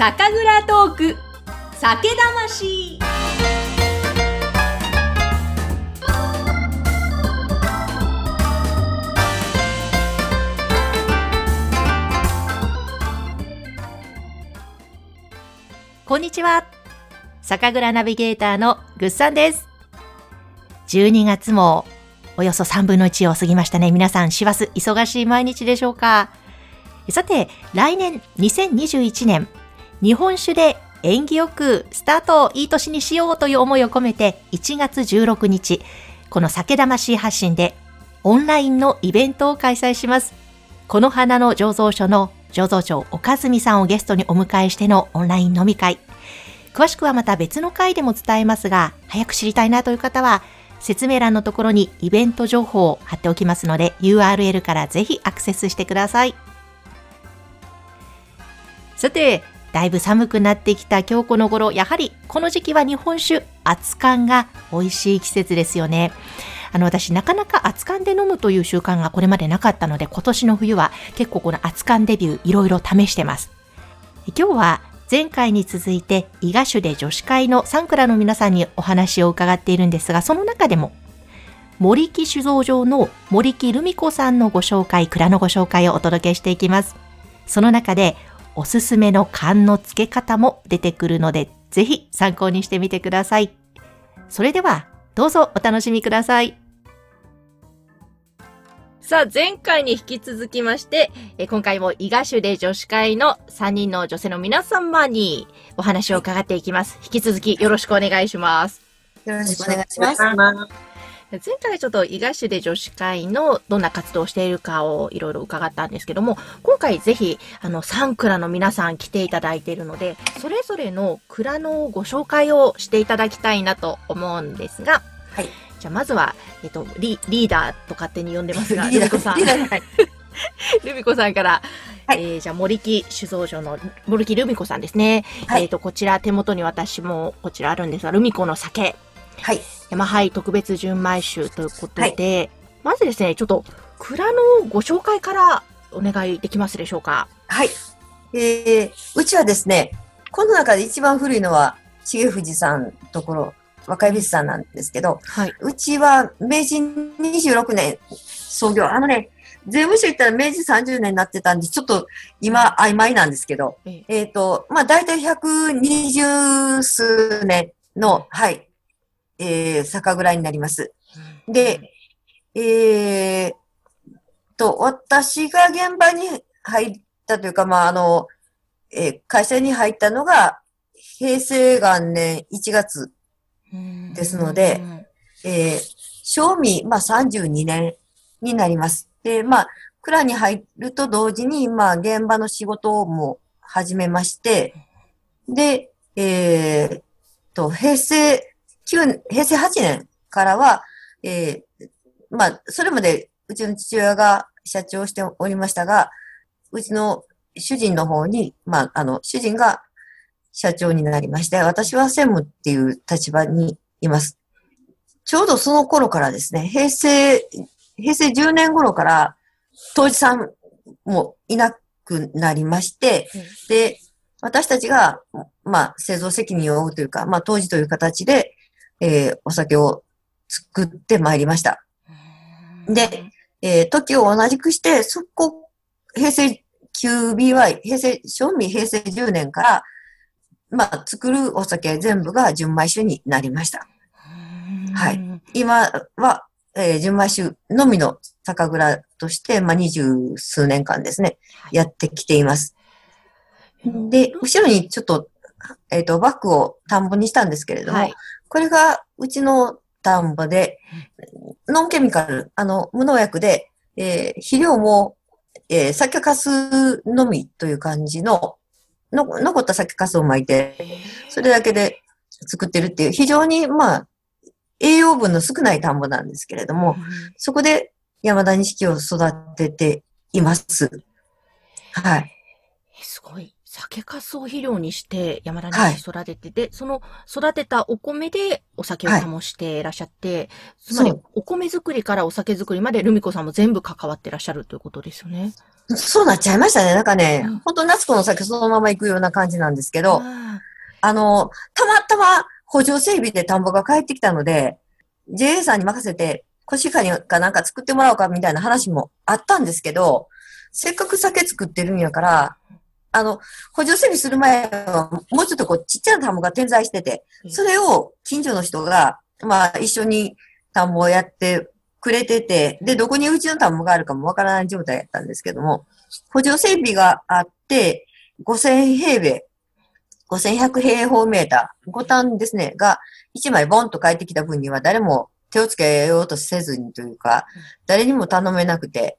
酒蔵トーク。酒魂。こんにちは。酒蔵ナビゲーターのぐっさんです。12月もおよそ3分の1を過ぎましたね。皆さん、師走忙しい毎日でしょうか。さて、来年2021年、日本酒で縁起よくスタートをいい年にしようという思いを込めて、1月16日、この酒魂発信でオンラインのイベントを開催します。この花の醸造所の醸造長岡住さんをゲストにお迎えしてのオンライン飲み会。詳しくはまた別の回でも伝えますが、早く知りたいなという方は、説明欄のところにイベント情報を貼っておきますので URL からぜひアクセスしてください。さて、だいぶ寒くなってきた今日この頃、やはりこの時期は日本酒、熱燗が美味しい季節ですよね。あの私なかなか熱燗で飲むという習慣がこれまでなかったので今年の冬は結構この熱燗デビューいろいろ試してます。今日は前回に続いて伊賀種で女子会のサンクラの皆さんにお話を伺っているんですが、その中でも森木酒造場の森木留美子さんのご紹介、蔵のご紹介をお届けしていきます。その中でおすすめの缶の付け方も出てくるので、ぜひ参考にしてみてください。それでは、どうぞお楽しみください。さあ、前回に引き続きまして、え今回も伊賀種で女子会の3人の女性の皆様にお話を伺っていきます。引き続きよろしくお願いします。よろしくお願いします。前回ちょっと伊賀種で女子会のどんな活動をしているかをいろいろ伺ったんですけども、今回ぜひ、あの、3蔵の皆さん来ていただいているので、それぞれの蔵のご紹介をしていただきたいなと思うんですが、はい。じゃあまずは、えっと、リリーダーと勝手に呼んでますが、ルミコさん。ルミコさんから、はい、えー、じゃあ森木酒造所の森木ルミコさんですね。はい、えっ、と、こちら手元に私もこちらあるんですが、ルミコの酒。はい。山杯特別純米酒ということで、はい、まずですね、ちょっと蔵のご紹介からお願いできますでしょうか。はい。えー、うちはですね、この中で一番古いのは、重藤さんところ若い美術さんなんですけど、はい、うちは明治26年創業。あのね、税務署行ったら明治30年になってたんで、ちょっと今曖昧なんですけど、えっ、ー、と、まあ大体120数年の、はい、えー、酒蔵になります。で、えー、と、私が現場に入ったというか、まああの、えー、会社に入ったのが、平成元年1月ですので、えー、賞味、まあ32年になります。で、まあ、蔵に入ると同時に、まあ、現場の仕事をも始めまして、で、えー、と、平成9、平成8年からは、えー、まあ、それまでうちの父親が社長をしておりましたが、うちの主人の方に、まあ、あの、主人が社長になりまして、私は専務っていう立場にいます。ちょうどその頃からですね、平成、平成10年頃から、当時さんもいなくなりまして、で、私たちが、まあ、製造責任を負うというか、まあ、当時という形で、えー、お酒を作ってまいりました。で、えー、時を同じくして、そこ、平成 QBY、平成、賞味平成10年から、まあ、作るお酒全部が純米酒になりました。はい。今は、えー、純米酒のみの酒蔵として、まあ、二十数年間ですね、やってきています。で、後ろにちょっと、えっ、ー、と、バッグを田んぼにしたんですけれども、はい、これがうちの田んぼで、ノンケミカル、あの、無農薬で、えー、肥料も、えー、酒かすのみという感じの、の残った酒粕を巻いて、それだけで作ってるっていう、非常に、まあ、栄養分の少ない田んぼなんですけれども、そこで山田錦を育てています。はい。すごい。酒粕を肥料にして山田錦育てて、はい、で、その育てたお米でお酒を醸していらっしゃって、はい、つまりお米作りからお酒作りまでルミ子さんも全部関わってらっしゃるということですよね。そうなっちゃいましたね。なんかね、うん、本当夏子の先そのまま行くような感じなんですけど、あの、たまたま補助整備で田んぼが帰ってきたので、JA さんに任せて、コシカニかなんか作ってもらおうかみたいな話もあったんですけど、せっかく酒作ってるんやから、あの、補助整備する前は、もうちょっとこう、ちっちゃな田んぼが点在してて、それを近所の人が、まあ、一緒に田んぼをやってくれてて、で、どこにうちの田んぼがあるかもわからない状態やったんですけども、補助整備があって、5000平米、5100平方メーター、5単ですね、が1枚ボンと帰ってきた分には誰も手をつけようとせずにというか、誰にも頼めなくて、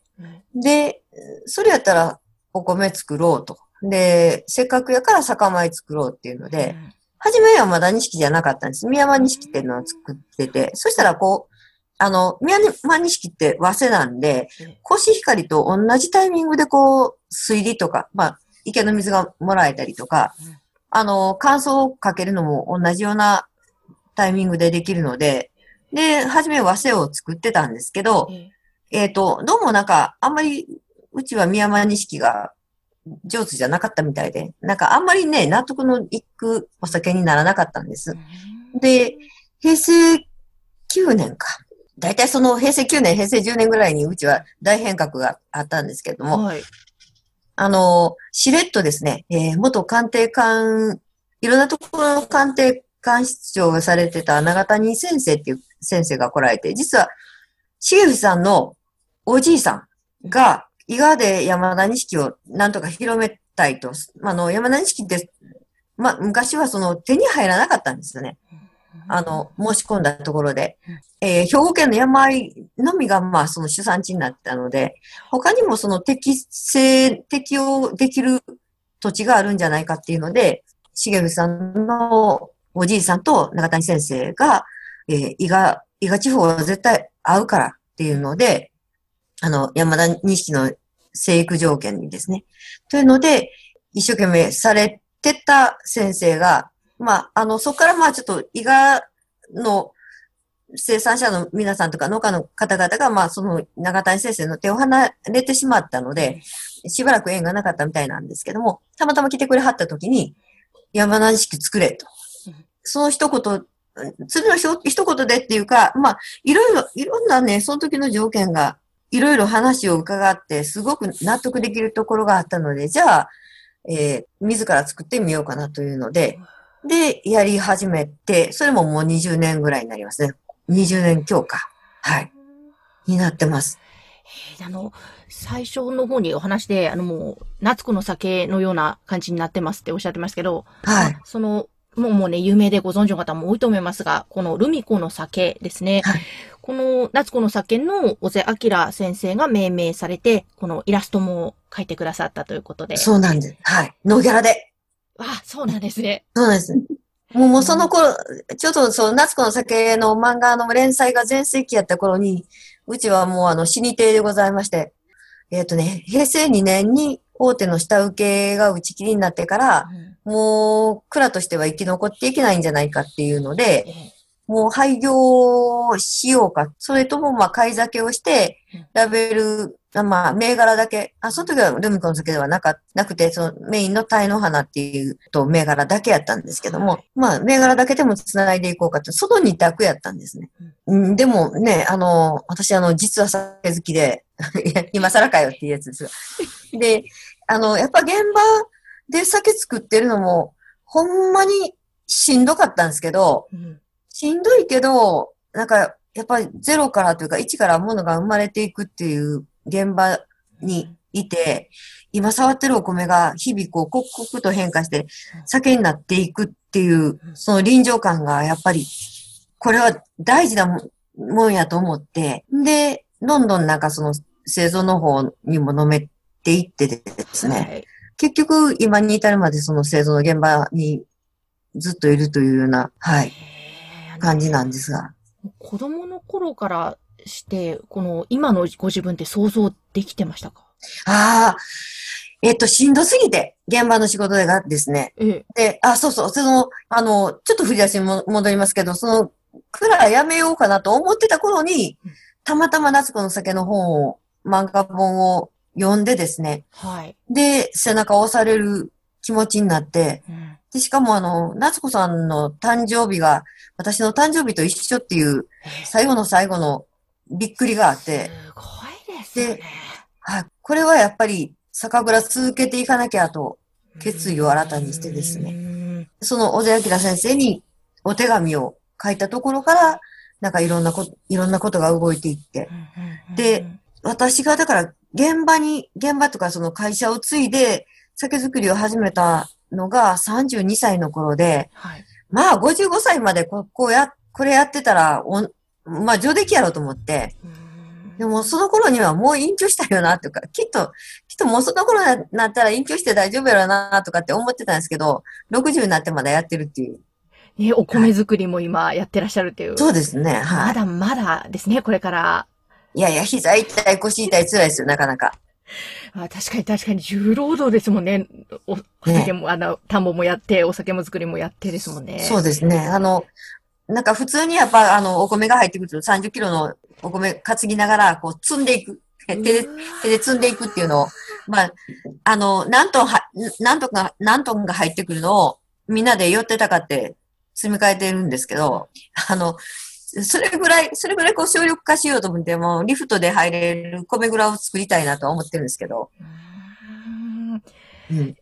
で、それやったらお米作ろうと。で、せっかくやから酒米作ろうっていうので、初めはまだ錦じゃなかったんです。宮間錦っていうのを作ってて、そしたらこう、あの、宮間錦って和製なんで、コシヒカリと同じタイミングでこう、水利とか、まあ、池の水がもらえたりとか、あの、乾燥をかけるのも同じようなタイミングでできるので、で、初め和製を作ってたんですけど、えっ、ー、と、どうもなんか、あんまり、うちは宮間錦が上手じゃなかったみたいで、なんかあんまりね、納得のいくお酒にならなかったんです。で、平成9年か。大体その平成9年、平成10年ぐらいにうちは大変革があったんですけれども、はい、あの、しれっとですね、えー、元官邸官、いろんなところの官邸官室長をされてた長谷先生っていう先生が来られて、実は、重藤さんのおじいさんが、伊賀で山田錦をなんとか広めたいと。あの、山田錦って、まあ、昔はその手に入らなかったんですよね。あの、申し込んだところで。えー、兵庫県の山あいのみが、まあ、その主産地になったので、他にもその適正、適用できる土地があるんじゃないかっていうので、重藤さんのおじいさんと中谷先生が、えー、伊賀、伊賀地方は絶対合うからっていうので、あの、山田錦の生育条件にですね。というので、一生懸命されてた先生が、まあ、あの、そこからまあちょっと伊賀の生産者の皆さんとか農家の方々が、まあ、その長谷先生の手を離れてしまったので、しばらく縁がなかったみたいなんですけども、たまたま来てくれはった時に、山梨式作れと。その一言、次の一言でっていうか、まあ、いろいろ、いろんなね、その時の条件がいろいろ話を伺って、すごく納得できるところがあったので、じゃあ、えー、自ら作ってみようかなというので、で、やり始めて、それももう20年ぐらいになりますね。20年強化。はい。になってます。あの、最初の方にお話で、あのもう、夏子の酒のような感じになってますっておっしゃってますけど、はい。その、もうもうね、有名でご存知の方も多いと思いますが、このルミコの酒ですね。はい。この夏子の酒の小瀬明先生が命名されて、このイラストも描いてくださったということで。そうなんです。はい。ノーギャラで。あ、そうなんですね。そうなんです。もうもうその頃、ちょっとそう、夏子の酒の漫画の連載が全盛期やった頃に、うちはもうあの死に亭でございまして、えっ、ー、とね、平成2年に大手の下請けが打ち切りになってから、うん、もう蔵としては生き残っていけないんじゃないかっていうので、もう廃業しようか。それとも、まあ、買い酒をして、ラベル、まあ、銘柄だけ、あ、その時はルミコの酒ではなか、なくて、そのメインの鯛の花っていうと銘柄だけやったんですけども、まあ、銘柄だけでも繋いでいこうかって、その二択やったんですね。うん、でもね、あの、私、あの、実は酒好きで、今更かよっていうやつですが。で、あの、やっぱ現場で酒作ってるのも、ほんまにしんどかったんですけど、うんしんどいけど、なんか、やっぱりゼロからというか、一からものが生まれていくっていう現場にいて、今触ってるお米が日々こう、刻々と変化して酒になっていくっていう、その臨場感がやっぱり、これは大事なもんやと思って、で、どんどんなんかその製造の方にも飲めていってですね、はい、結局今に至るまでその製造の現場にずっといるというような、はい。感じなんですが。子供の頃からして、この今のご自分って想像できてましたか？ああ、えっと、しんどすぎて、現場の仕事がですね。ええ、で、あ、そうそう、その、あの、ちょっと振り出しに戻りますけど、その、くらいやめようかなと思ってた頃に、たまたま夏子の酒の本を、漫画本を読んでですね。はい。で、背中を押される気持ちになって、うん、で、しかもあの、夏子さんの誕生日が、私の誕生日と一緒っていう、最後の最後のびっくりがあって。すごいですね。で、はい。これはやっぱり、酒蔵続けていかなきゃと、決意を新たにしてですね。その小田明先生にお手紙を書いたところから、なんかいろんなこと、いろんなことが動いていって。で、私がだから現場に、現場とかその会社を継いで酒造りを始めたのが32歳の頃で、はい、まあ55歳までここうや、これやってたらお、まあ上出来やろうと思って、でもその頃にはもう隠居したよなとか、きっと、きっともうその頃になったら隠居して大丈夫やろなとかって思ってたんですけど、60になってまだやってるっていう。ね、お米作りも今やってらっしゃるっていう。そうですね。はい。まだまだですね、これから。いやいや、膝痛い、腰痛い、辛いですよ、なかなか。あ確かに確かに重労働ですもんね。お酒も、ね、あの、田んぼもやって、お酒も作りもやってですもんね。そうですね。あの、なんか普通にやっぱ、あの、お米が入ってくると30キロのお米担ぎながら、こう、積んでいく。手で、手で積んでいくっていうのを、まあ、あの、何トンは、何トンが、何トンが入ってくるのを、みんなで寄ってたかって積み替えてるんですけど、あの、それぐらい、それぐらいこう省力化しようと思って、もリフトで入れる米蔵を作りたいなと思ってるんですけど。うん。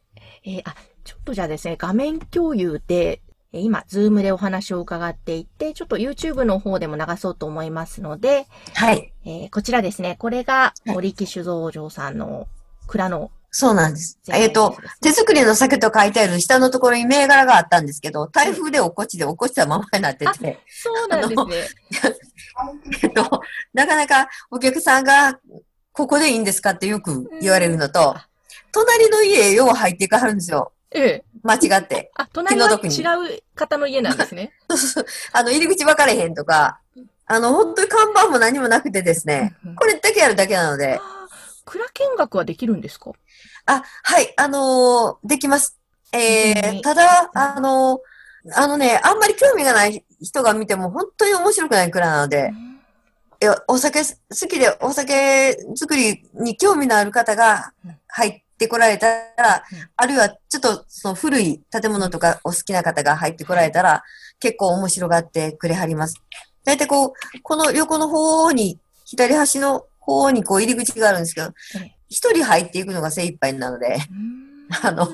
えー、あ、ちょっとじゃあですね、画面共有で、今、 Zoom でお話を伺っていて、ちょっと YouTube の方でも流そうと思いますので、はい。えー、こちらですね、これが森木酒造場さんの蔵のそうなんです。えっ、ー、と、手作りの酒と書いてある下のところに銘柄があったんですけど、台風で落っこちで落っこちたままになってて。そうなんですね。えっと、なかなかお客さんが、ここでいいんですかってよく言われるのと、隣の家へよう入っていかはるんですよ。ええ。間違って。あ、隣は違う方の家なんですね。そうそう。あの、入り口分かれへんとか、あの、本当に看板も何もなくてですね、これだけやるだけなので。蔵見学はできるんですか？あ、はい、あのー、できます。えー、ただ、あのー、あのね、あんまり興味がない人が見ても本当に面白くない蔵なので、いや、お酒好きでお酒作りに興味のある方が入ってこられたら、あるいはちょっとその古い建物とかお好きな方が入ってこられたら、結構面白がってくれはります。大体こう、この横の方に、左端の方にこう入り口があるんですけど、一人入っていくのが精一杯なので、あの、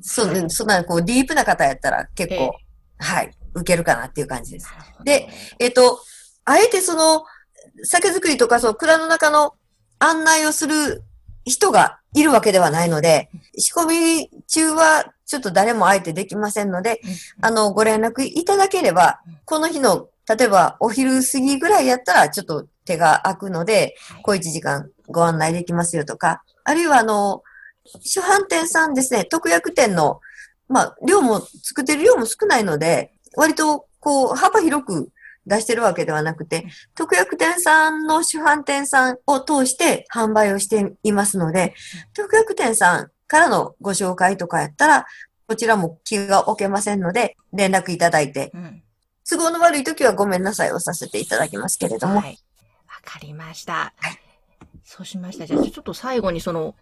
そ、そんなこうディープな方やったら結構、はい、受けるかなっていう感じです。で、えっ、と、あえてその、酒造りとかそう、蔵の中の案内をする人がいるわけではないので、仕込み中はちょっと誰もあえてできませんので、あの、ご連絡いただければ、この日の、例えばお昼過ぎぐらいやったら、ちょっと手が空くので、小1時間ご案内できますよとか、あるいはあの、主販店さんですね、特約店の、まあ、量も、作ってる量も少ないので、割と、こう、幅広く出してるわけではなくて、特約店さんの主販店さんを通して販売をしていますので、特約店さんからのご紹介とかやったら、こちらも気が置けませんので、連絡いただいて、都合の悪い時はごめんなさいをさせていただきますけれども。わ、はい、かりました。はいそうしました。じゃあ、ちょっと最後にその、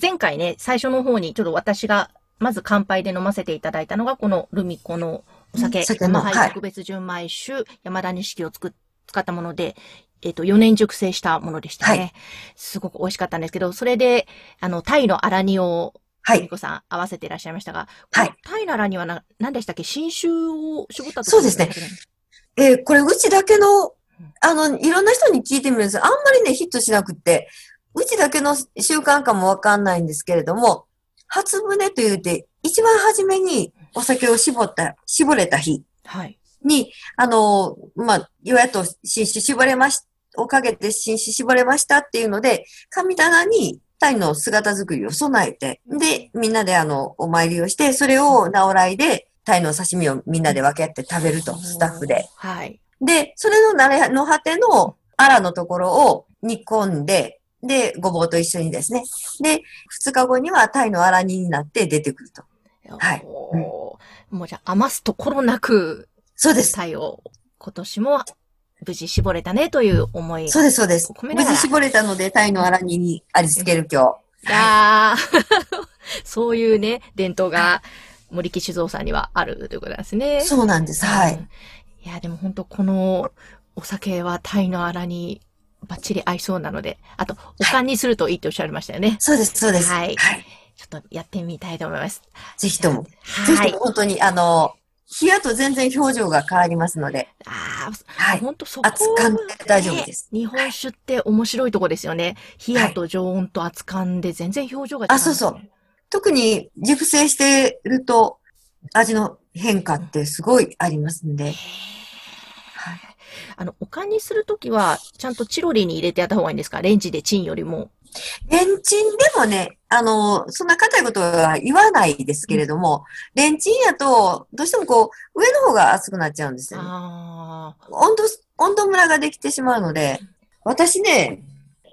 前回ね、最初の方にちょっと私が、まず乾杯で飲ませていただいたのが、このルミコのお酒、山杯特別純米酒、はい、山田錦をつく、使ったもので、えっ、ー、と、4年熟成したものでしたね。はい、すごく美味しかったんですけど、それで、あの、タイのアラニを、はい。ミコさん合わせていらっしゃいましたが、はい。タイのアラニはな、何でしたっけ？新酒を絞ったそうですね。えー、これ、うちだけのあの、いろんな人に聞いてみるんですあんまりね、ヒットしなくって、うちだけの習慣かもわかんないんですけれども、初船と言うて、一番初めにお酒を絞った、絞れた日に、はい、あの、まあ、よやっと新酒絞れまし、おかげで新酒絞れましたっていうので、神棚にタイの姿作りを備えて、で、みんなであの、お参りをして、それを直来で、タイの刺身をみんなで分け合って食べると、スタッフで。はい。で、それのなれの果てのアラのところを煮込んで、で、ごぼうと一緒にですね。で、二日後にはタイのアラ煮になって出てくると。はい。うん、もうじゃあ余すところなく、そうです。タイを今年も無事絞れたねという思い。そうです、そうです。無事絞れたので、タイのアラ煮に味付ける今日。いやー そういうね、伝統が森木酒造さんにはあるということなんですね。そうなんです。はい。いや、でも本当このお酒はタイのあらにバッチリ合いそうなので、あと、おかんにするといいっておっしゃいましたよね。はい、そうです、そうです。はい。はい、ちょっとやってみたいと思います。ぜひとも。はい。ぜひとも本当に、あの、冷やと全然表情が変わりますので。ああ、はい。本当そこ熱燗で大丈夫です、日本酒って面白いとこですよね。冷やと常温と熱燗で全然表情が違う、ね、あ、そうそう。特に熟成してると味の変化ってすごいありますんで。はい。あの、おかんにするときは、ちゃんとチロリに入れてやった方がいいんですか？レンジでチンよりも。レンチンでもね、あの、そんな硬いことは言わないですけれども、うん、レンチンやと、どうしてもこう、上の方が熱くなっちゃうんですよ、ね。温度、温度ムラができてしまうので、私ね、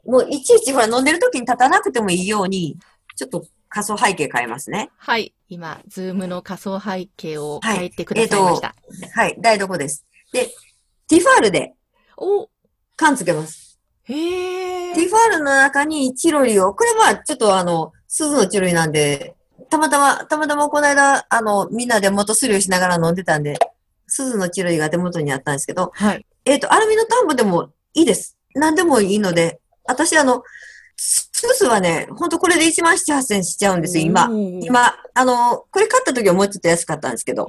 もういちいちほら飲んでる時に立たなくてもいいように、ちょっと仮想背景変えますね。はい。今、ズームの仮想背景を変えてくださいました。はい、えー、はい、台所です。で、ティファールで、お缶つけます。へー。ティファールの中にチロリを、これはちょっとあの、鈴のチロリなんで、たまたま、たまたまこの間、あの、みんなで元すりをしながら飲んでたんで、鈴のチロリが手元にあったんですけど、はい。えっ、ー、と、アルミのタンブでもいいです。何でもいいので、私あの、ススはね、ほんとこれで1万7、8000しちゃうんですよ、今。今、あの、これ買った時はもうちょっと安かったんですけど、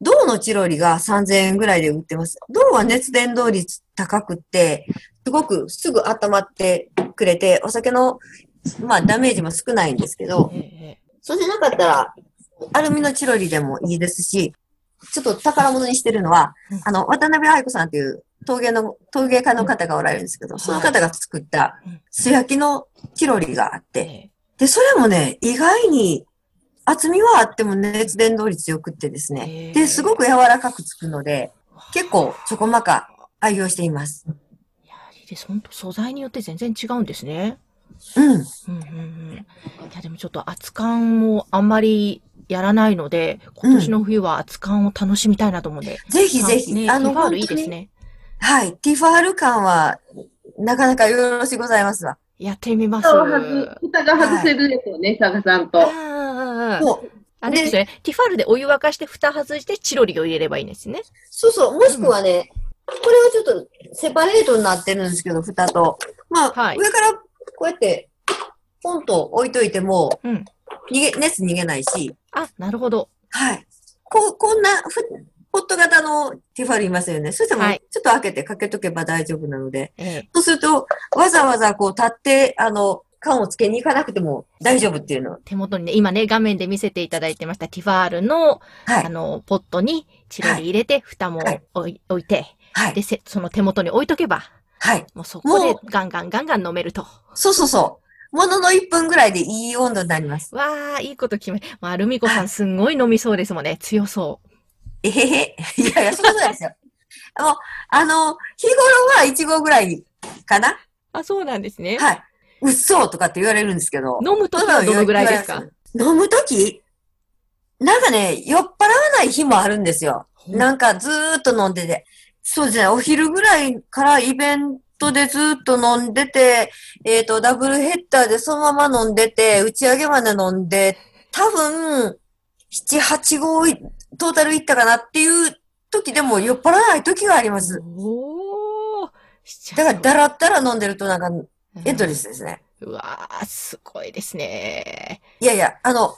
銅のチロリが3000円ぐらいで売ってます。銅は熱伝導率高くって、すごくすぐ温まってくれて、お酒の、まあ、ダメージも少ないんですけど、そうじゃなかったら、アルミのチロリでもいいですし、ちょっと宝物にしてるのは、あの、渡辺愛子さんという陶芸の、陶芸家の方がおられるんですけど、その方が作った素焼きのチロリがあって、で、それもね、意外に厚みはあっても熱伝導率良くってですね、で、すごく柔らかくつくので、結構ちょこまか愛用しています。いや、いいです。本当素材によって全然違うんですね。うん。うんうんうん。いや、でもちょっと熱燗もあんまりやらないので、今年の冬は熱燗を楽しみたいなと思うんで。うん、ぜひぜひ。ね、あの、ティファールいいですね。はい。ティファール感は、なかなかよろしございますわ。やってみます。蓋が外せるですよね、佐賀さんと。そう。あれですね。ティファールでお湯沸かして蓋外してチロリを入れればいいんですね。そうそう。もしくはね、これはちょっとセパレートになってるんですけど、蓋と。まあ、はい、上からこうやって、ポンと置いといても、うん、逃げ、熱逃げないし。あ、なるほど。はい。こ、こんな、ポット型のティファールいますよね。そしたらちょっと開けてかけとけば大丈夫なので。はい、そうすると、わざわざこう立って、あの、缶をつけに行かなくても大丈夫っていうの。手元にね、今ね、画面で見せていただいてましたティファールの、はい、あの、ポットにチロリ入れて、蓋も置い,、置いて、はい、で、その手元に置いとけば、はい。もうそこでガンガンガンガン飲めると。そうそうそう。ものの1分ぐらいでいい温度になります。わー、いいこと決め。まあ、ルミコさんすんごい飲みそうですもんね。強そう。えへへ。いやいや、そうなんですよ。もう、あの、日頃は1合ぐらいかなあ、そうなんですね。はい。うっそとかって言われるんですけど。飲むときはどのぐらいですか？飲むときなんかね、酔っ払わない日もあるんですよ。なんかずーっと飲んでて。そうですね、お昼ぐらいからイベントでずっと飲んでて、えっ、ー、と、ダブルヘッダーでそのまま飲んでて、打ち上げまで飲んで、多分、7、8号トータルいったかなっていう時でも酔っ払わない時があります。おだから、だらったら飲んでるとなんか、エントリスですね。うわー、すごいですね。いやいや、あの、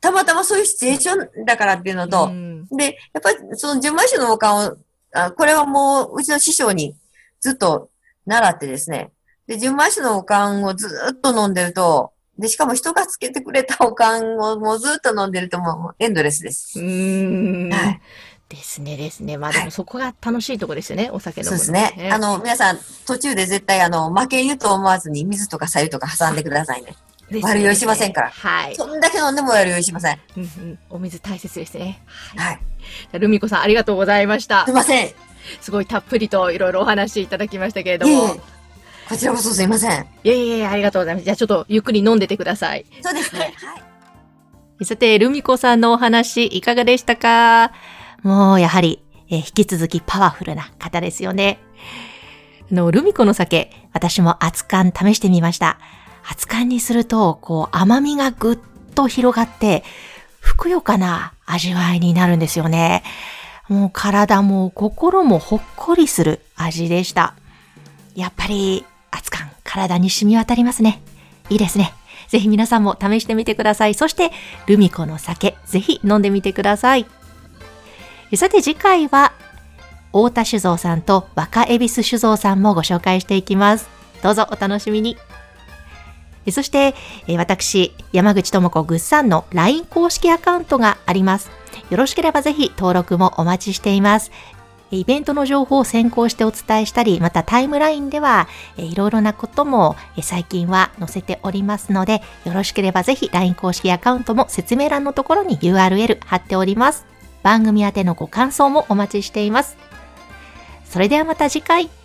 たまたまそういうシチュエーションだからっていうのと、うん、で、やっぱりその純米酒のおかを、あこれはもううちの師匠にずっと習ってですね、で、純米酒のおかんをずっと飲んでると、で、しかも人がつけてくれたおかんをもうずっと飲んでるともうエンドレスです。うん。はい。ですねですね。まあでもそこが楽しいとこですよね、はい、お酒飲む、ね、そうですね。あの、皆さん途中で絶対あの、負け湯と思わずに水とか白湯とか挟んでくださいね。ね悪酔いしませんから。はい。そんだけ飲んでも悪酔いしません。うんうん。お水大切ですね。はい。ルミコさんありがとうございました。すいません。すごいたっぷりといろいろお話いただきましたけれども。いえこちらこそすいません。いえいえ、ありがとうございます。じゃあちょっとゆっくり飲んでてください。そうですね。はい。さて、ルミコさんのお話いかがでしたか？もうやはり、え引き続きパワフルな方ですよね。あの、ルミコの酒、私も熱燗試してみました。熱燗にすると、こう甘みがぐっと広がって、ふくよかな味わいになるんですよね。もう体も心もほっこりする味でした。やっぱり熱燗体に染み渡りますね。いいですね。ぜひ皆さんも試してみてください。そして、ルミコの酒、ぜひ飲んでみてください。さて次回は、大田酒造さんと若恵比寿酒造さんもご紹介していきます。どうぞお楽しみに。そして、私、山口智子ぐっさんの LINE 公式アカウントがあります。よろしければぜひ登録もお待ちしています。イベントの情報を先行してお伝えしたり、またタイムラインでは、いろいろなことも最近は載せておりますので、よろしければぜひ LINE 公式アカウントも説明欄のところに URL 貼っております。番組宛てのご感想もお待ちしています。それではまた次回。